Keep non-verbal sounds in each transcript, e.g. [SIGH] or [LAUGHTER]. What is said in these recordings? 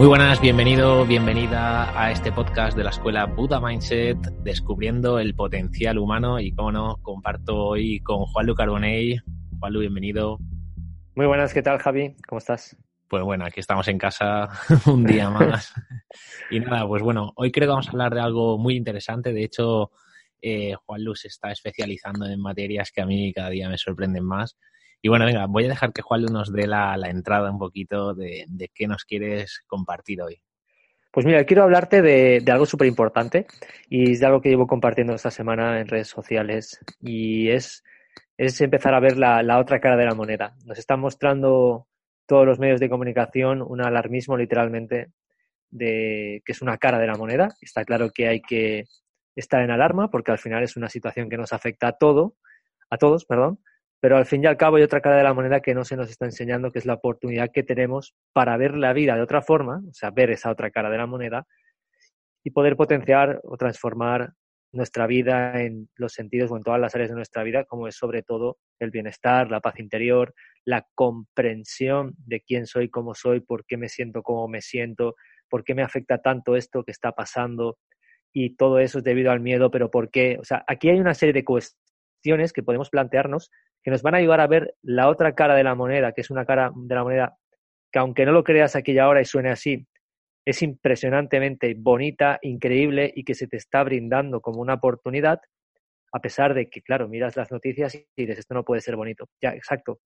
Muy buenas, bienvenido, bienvenida a este podcast de la escuela Buddha Mindset, descubriendo el potencial humano y, como no, comparto hoy con Juanlu Carbonell. Juanlu, bienvenido. Muy buenas, ¿qué tal Javi? ¿Cómo estás? Pues bueno, aquí estamos en casa [LAUGHS] un día más. y nada, pues bueno, hoy creo que vamos a hablar de algo muy interesante. De hecho, eh, Juan Luz se está especializando en materias que a mí cada día me sorprenden más. Y bueno, venga, voy a dejar que Juan nos dé la, la entrada un poquito de, de, qué nos quieres compartir hoy. Pues mira, quiero hablarte de, de algo súper importante y es de algo que llevo compartiendo esta semana en redes sociales y es, es empezar a ver la, la otra cara de la moneda. Nos están mostrando todos los medios de comunicación un alarmismo literalmente de que es una cara de la moneda. Está claro que hay que estar en alarma porque al final es una situación que nos afecta a todo, a todos, perdón, pero al fin y al cabo hay otra cara de la moneda que no se nos está enseñando, que es la oportunidad que tenemos para ver la vida de otra forma, o sea, ver esa otra cara de la moneda y poder potenciar o transformar nuestra vida en los sentidos o en todas las áreas de nuestra vida, como es sobre todo el bienestar, la paz interior, la comprensión de quién soy, cómo soy, por qué me siento como me siento, por qué me afecta tanto esto que está pasando y todo eso es debido al miedo, pero por qué. O sea, aquí hay una serie de que podemos plantearnos que nos van a ayudar a ver la otra cara de la moneda, que es una cara de la moneda que aunque no lo creas aquí y ahora y suene así, es impresionantemente bonita, increíble y que se te está brindando como una oportunidad, a pesar de que, claro, miras las noticias y dices, esto no puede ser bonito. Ya, exacto.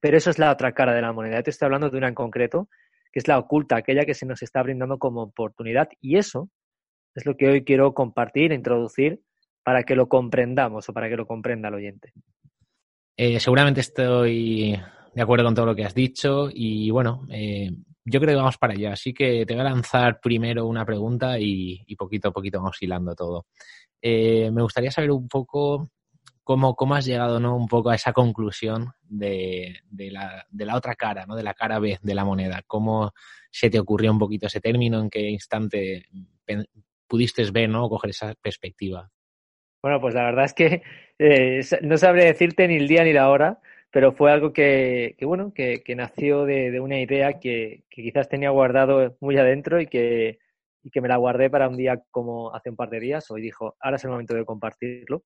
Pero eso es la otra cara de la moneda. Yo te estoy hablando de una en concreto, que es la oculta, aquella que se nos está brindando como oportunidad. Y eso es lo que hoy quiero compartir, introducir, para que lo comprendamos o para que lo comprenda el oyente. Eh, seguramente estoy de acuerdo con todo lo que has dicho y bueno, eh, yo creo que vamos para allá. Así que te voy a lanzar primero una pregunta y, poquito a poquito vamos hilando todo. Eh, me gustaría saber un poco cómo, cómo has llegado ¿no? un poco a esa conclusión de, la, de la otra cara, ¿no? de la cara B de la moneda. ¿Cómo se te ocurrió un poquito ese término? ¿En qué instante pudiste ver ¿no? coger esa perspectiva? Bueno, pues la verdad es que eh, no sabré decirte ni el día ni la hora, pero fue algo que, bueno, que, nació de, una idea que, que, quizás tenía guardado muy adentro y que, y que me la guardé para un día como hace un par de días. Hoy dijo, ahora es el momento de compartirlo.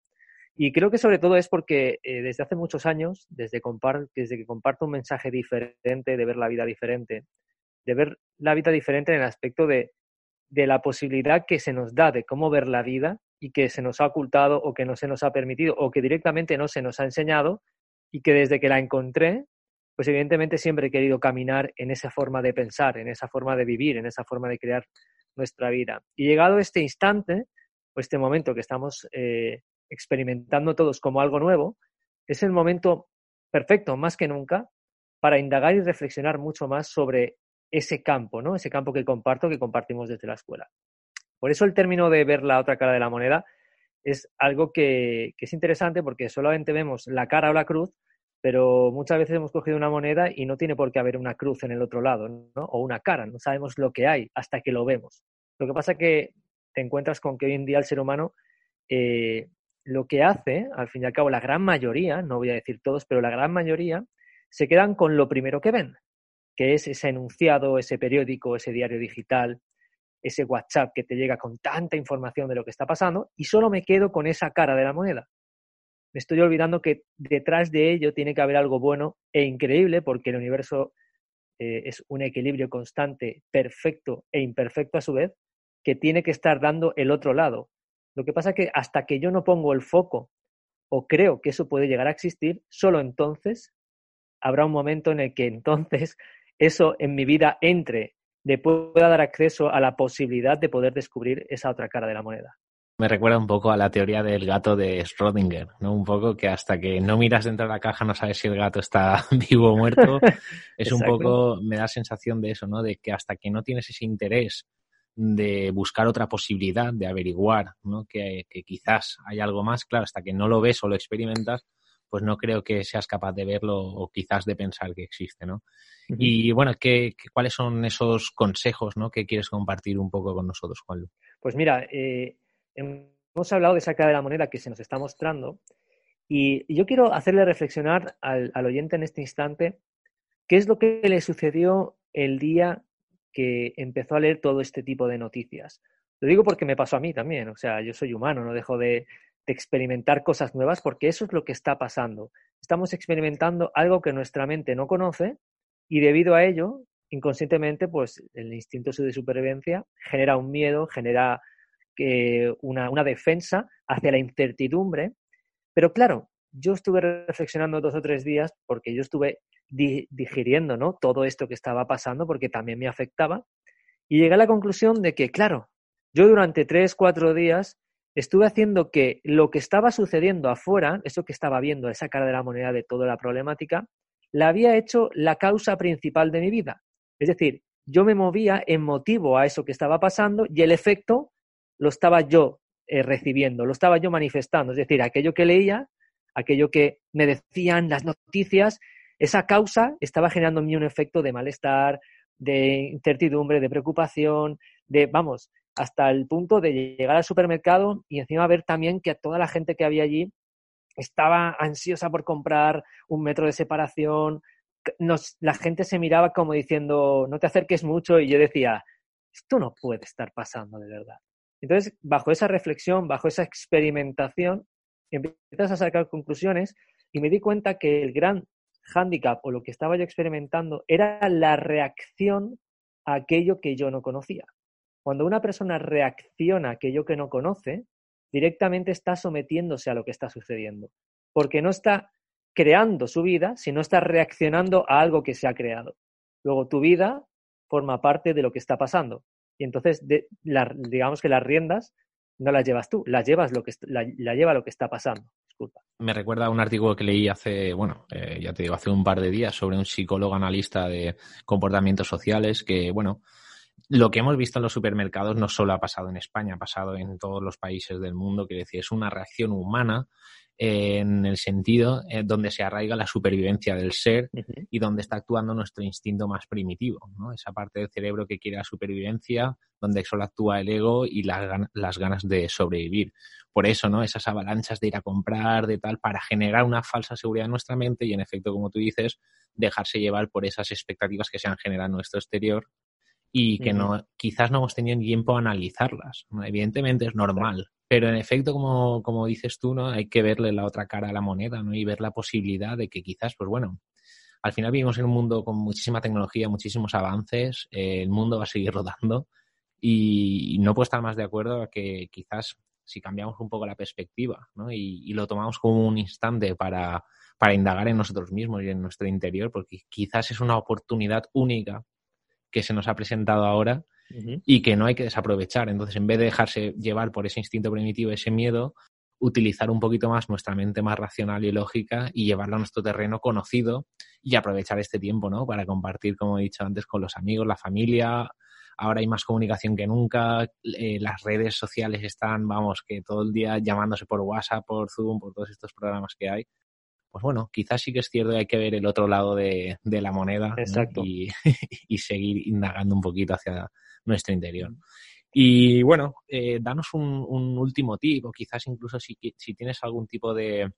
Y creo que sobre todo es porque eh, desde hace muchos años, desde, compar desde que comparto un mensaje diferente, de ver la vida diferente, de ver la vida diferente en el aspecto de, de la posibilidad que se nos da de cómo ver la vida y que se nos ha ocultado o que no se nos ha permitido o que directamente no se nos ha enseñado y que desde que la encontré, pues evidentemente siempre he querido caminar en esa forma de pensar, en esa forma de vivir, en esa forma de crear nuestra vida. Y llegado este instante, o este momento que estamos eh, experimentando todos como algo nuevo, es el momento perfecto, más que nunca, para indagar y reflexionar mucho más sobre ese campo, ¿no? Ese campo que comparto, que compartimos desde la escuela. Por eso el término de ver la otra cara de la moneda es algo que, es interesante porque solamente vemos la cara o la cruz, pero muchas veces hemos cogido una moneda y no tiene por qué haber una cruz en el otro lado, ¿no? O una cara, no sabemos lo que hay hasta que lo vemos. Lo que pasa es que te encuentras con que hoy en día el ser humano eh, lo que hace, al fin y al cabo, la gran mayoría, no voy a decir todos, pero la gran mayoría, se quedan con lo primero que ven, que es ese enunciado, ese periódico, ese diario digital, ese WhatsApp que te llega con tanta información de lo que está pasando y solo me quedo con esa cara de la moneda. Me estoy olvidando que detrás de ello tiene que haber algo bueno e increíble porque el universo eh, es un equilibrio constante, perfecto e imperfecto a su vez, que tiene que estar dando el otro lado. Lo que pasa es que hasta que yo no pongo el foco o creo que eso puede llegar a existir, solo entonces habrá un momento en el que entonces eso en mi vida entre le pueda dar acceso a la posibilidad de poder descubrir esa otra cara de la moneda. me recuerda un poco a la teoría del gato de Schrödinger, ¿no? Un poco que hasta que no miras dentro de la caja no sabes si el gato está [LAUGHS] vivo o muerto. [LAUGHS] es un poco, me da sensación de eso, ¿no? De que hasta que no tienes ese interés de buscar otra posibilidad, de averiguar, ¿no? Que, quizás hay algo más, claro, hasta que no lo ves o lo experimentas, pues no creo que seas capaz de verlo o quizás de pensar que existe, ¿no? Y bueno, ¿qué, cuáles son esos consejos, ¿no? Que quieres compartir un poco con nosotros, Juan? Pues mira, eh, hemos hablado de esa cara de la moneda que se nos está mostrando y yo quiero hacerle reflexionar al, oyente en este instante qué es lo que le sucedió el día que empezó a leer todo este tipo de noticias. Lo digo porque me pasó a mí también, o sea, yo soy humano, no dejo de, experimentar cosas nuevas porque eso es lo que está pasando. Estamos experimentando algo que nuestra mente no conoce y debido a ello, inconscientemente, pues el instinto de supervivencia genera un miedo, genera una, una defensa hacia la incertidumbre. Pero claro, yo estuve reflexionando dos o tres días porque yo estuve digiriendo ¿no? todo esto que estaba pasando porque también me afectaba y llegué a la conclusión de que, claro, yo durante tres, cuatro días estuve haciendo que lo que estaba sucediendo afuera, eso que estaba viendo, esa cara de la moneda de toda la problemática, la había hecho la causa principal de mi vida. Es decir, yo me movía en motivo a eso que estaba pasando y el efecto lo estaba yo eh, recibiendo, lo estaba yo manifestando. Es decir, aquello que leía, aquello que me decían las noticias, esa causa estaba generando en mí un efecto de malestar, de incertidumbre, de preocupación, de, vamos, hasta el punto de llegar al supermercado y encima ver también que toda la gente que había allí estaba ansiosa por comprar un metro de separación. la gente se miraba como diciendo, no te acerques mucho, y yo decía, esto no puede estar pasando de verdad. Entonces, bajo esa reflexión, bajo esa experimentación, empiezas a sacar conclusiones y me di cuenta que el gran hándicap o lo que estaba yo experimentando era la reacción a aquello que yo no conocía. Cuando una persona reacciona a aquello que no conoce, directamente está sometiéndose a lo que está sucediendo, porque no está creando su vida, sino está reaccionando a algo que se ha creado. Luego tu vida forma parte de lo que está pasando. Y entonces, digamos que las riendas no las llevas tú, las llevas lo que la, lleva lo que está pasando. Me recuerda a un artículo que leí hace, bueno, eh, ya te digo, hace un par de días sobre un psicólogo analista de comportamientos sociales que, bueno, lo que hemos visto en los supermercados no solo ha pasado en España, ha pasado en todos los países del mundo, que decir, es una reacción humana en el sentido eh, donde se arraiga la supervivencia del ser y donde está actuando nuestro instinto más primitivo, ¿no? Esa parte del cerebro que quiere la supervivencia, donde solo actúa el ego y las, las ganas de sobrevivir. Por eso, ¿no? Esas avalanchas de ir a comprar, de tal, para generar una falsa seguridad en nuestra mente y, en efecto, como tú dices, dejarse llevar por esas expectativas que se han generado en nuestro exterior y que no, quizás no hemos tenido tiempo a analizarlas. Evidentemente es normal, pero en efecto, como, como dices tú, ¿no? Hay que verle la otra cara a la moneda, ¿no? Y ver la posibilidad de que quizás, pues bueno, al final vivimos en un mundo con muchísima tecnología, muchísimos avances, eh, el mundo va a seguir [LAUGHS] rodando y, no puedo estar más de acuerdo a que quizás si cambiamos un poco la perspectiva ¿no? y, lo tomamos como un instante para, para indagar en nosotros mismos y en nuestro interior, porque quizás es una oportunidad única que se nos ha presentado ahora y que no hay que desaprovechar. Entonces, en vez de dejarse llevar por ese instinto primitivo, ese miedo, utilizar un poquito más nuestra mente más racional y lógica y llevarlo a nuestro terreno conocido y aprovechar este tiempo, ¿no? Para compartir, como he dicho antes, con los amigos, la familia. Ahora hay más comunicación que nunca. Eh, las redes sociales están, vamos, que todo el día llamándose por WhatsApp, por Zoom, por todos estos programas que hay pues bueno, quizás sí que es cierto que hay que ver el otro lado de, la moneda y, [LAUGHS] y, seguir indagando un poquito hacia nuestro interior. Y bueno, eh, danos un, último tip o quizás incluso si, si tienes algún tipo de,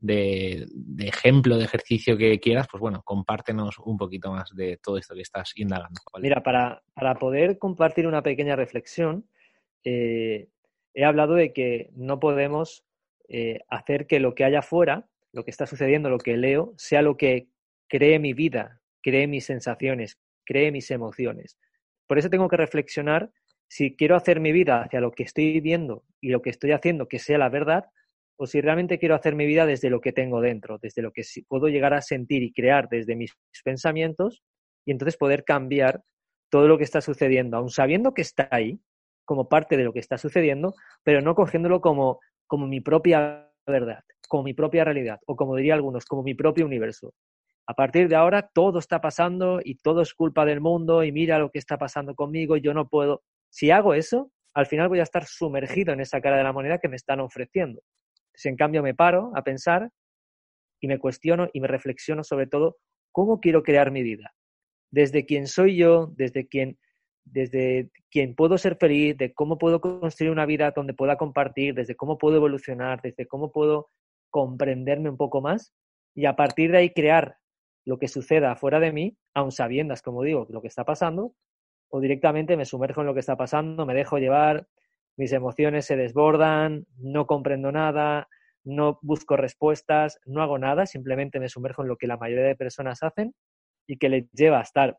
de, ejemplo de ejercicio que quieras, pues bueno, compártenos un poquito más de todo esto que estás indagando. Mira, para, poder compartir una pequeña reflexión, eh, he hablado de que no podemos eh, hacer que lo que haya afuera lo que está sucediendo, lo que leo, sea lo que cree mi vida, cree mis sensaciones, cree mis emociones. Por eso tengo que reflexionar si quiero hacer mi vida hacia lo que estoy viendo y lo que estoy haciendo que sea la verdad, o si realmente quiero hacer mi vida desde lo que tengo dentro, desde lo que puedo llegar a sentir y crear desde mis pensamientos y entonces poder cambiar todo lo que está sucediendo, aun sabiendo que está ahí, como parte de lo que está sucediendo, pero no cogiéndolo como, como mi propia verdad, como mi propia realidad, o como diría algunos, como mi propio universo. A partir de ahora todo está pasando y todo es culpa del mundo y mira lo que está pasando conmigo y yo no puedo. Si hago eso, al final voy a estar sumergido en esa cara de la moneda que me están ofreciendo. Si en cambio me paro a pensar y me cuestiono y me reflexiono sobre todo cómo quiero crear mi vida. Desde quién soy yo, desde quién, desde quién puedo ser feliz, de cómo puedo construir una vida donde pueda compartir, desde cómo puedo evolucionar, desde cómo puedo comprenderme un poco más y a partir de ahí crear lo que suceda fuera de mí, aun sabiendas, como digo, lo que está pasando, o directamente me sumerjo en lo que está pasando, me dejo llevar, mis emociones se desbordan, no comprendo nada, no busco respuestas, no hago nada, simplemente me sumerjo en lo que la mayoría de personas hacen y que les lleva a estar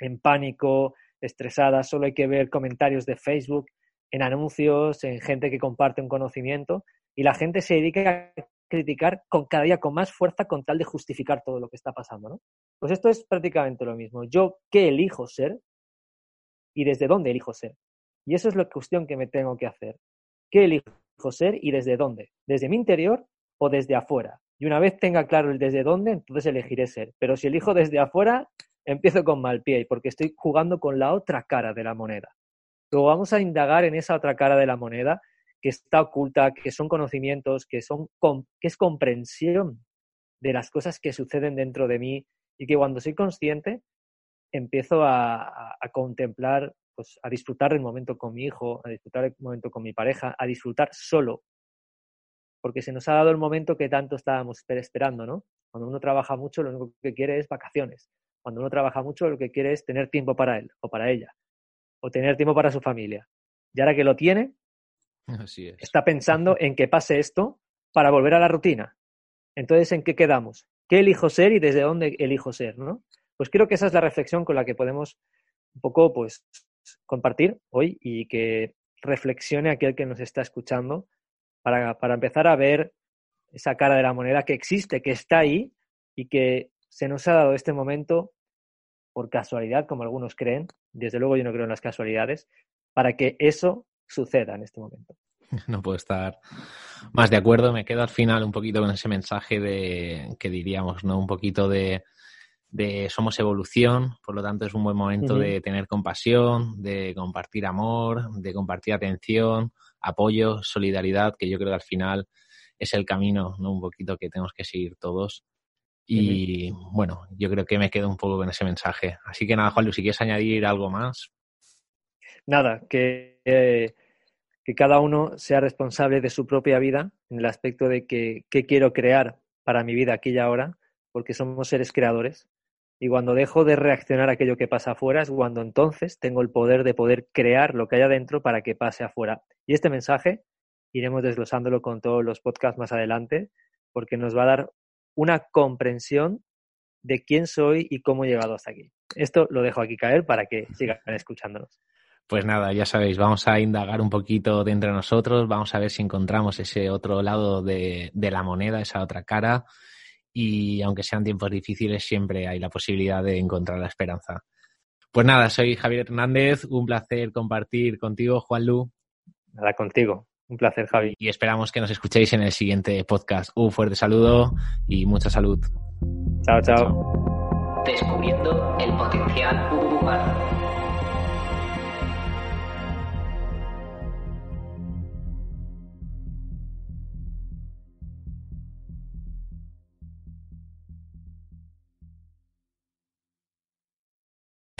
en pánico, estresada, solo hay que ver comentarios de Facebook, en anuncios, en gente que comparte un conocimiento y la gente se dedica a criticar con cada día con más fuerza con tal de justificar todo lo que está pasando, ¿no? Pues esto es prácticamente lo mismo. Yo, ¿qué elijo ser? Y desde dónde elijo ser. Y eso es la cuestión que me tengo que hacer. ¿Qué elijo ser y desde dónde? ¿Desde mi interior o desde afuera? Y una vez tenga claro el desde dónde, entonces elegiré ser. Pero si elijo desde afuera, empiezo con mal pie, porque estoy jugando con la otra cara de la moneda. Luego vamos a indagar en esa otra cara de la moneda que está oculta, que son conocimientos, que, son, que es comprensión de las cosas que suceden dentro de mí y que cuando soy consciente empiezo a, contemplar, pues a disfrutar del momento con mi hijo, a disfrutar del momento con mi pareja, a disfrutar solo, porque se nos ha dado el momento que tanto estábamos esperando, ¿no? Cuando uno trabaja mucho, lo único que quiere es vacaciones. Cuando uno trabaja mucho, lo que quiere es tener tiempo para él o para ella, o tener tiempo para su familia. Y ahora que lo tiene, Está pensando [LAUGHS] en que pase esto para volver a la rutina. Entonces, ¿en qué quedamos? ¿Qué elijo ser y desde dónde elijo ser? ¿no? Pues creo que esa es la reflexión con la que podemos un poco pues, compartir hoy y que reflexione aquel que nos está escuchando para, para empezar a ver esa cara de la moneda que existe, que está ahí y que se nos ha dado este momento por casualidad, como algunos creen. Desde luego yo no creo en las casualidades, para que eso suceda en este momento. [LAUGHS] No puedo estar más de acuerdo. Me quedo al final un poquito con ese mensaje de que diríamos, ¿no? Un poquito de, somos evolución, por lo tanto es un buen momento de tener compasión, de compartir amor, de compartir atención, apoyo, solidaridad, que yo creo que al final es el camino, ¿no? Un poquito que tenemos que seguir todos. Y bueno, yo creo que me quedo un poco con ese mensaje. Así que nada, Juan, si quieres añadir algo más. Nada, que eh, que cada uno sea responsable de su propia vida en el aspecto de que qué quiero crear para mi vida aquí y ahora, porque somos seres creadores. Y cuando dejo de reaccionar a aquello que pasa afuera es cuando entonces tengo el poder de poder crear lo que hay adentro para que pase afuera. Y este mensaje iremos desglosándolo con todos los podcasts más adelante, porque nos va a dar una comprensión de quién soy y cómo he llegado hasta aquí. Esto lo dejo aquí caer para que sigan escuchándonos. Pues nada, ya sabéis, vamos a indagar un poquito de entre nosotros, vamos a ver si encontramos ese otro lado de, la moneda, esa otra cara, y aunque sean tiempos difíciles, siempre hay la posibilidad de encontrar la esperanza. Pues nada, soy Javier Hernández, un placer compartir contigo, Juan Lu. Nada, contigo. Un placer, Javi. Y esperamos que nos escuchéis en el siguiente podcast. Un fuerte saludo y mucha salud. chao. chao. Descubriendo el potencial humano.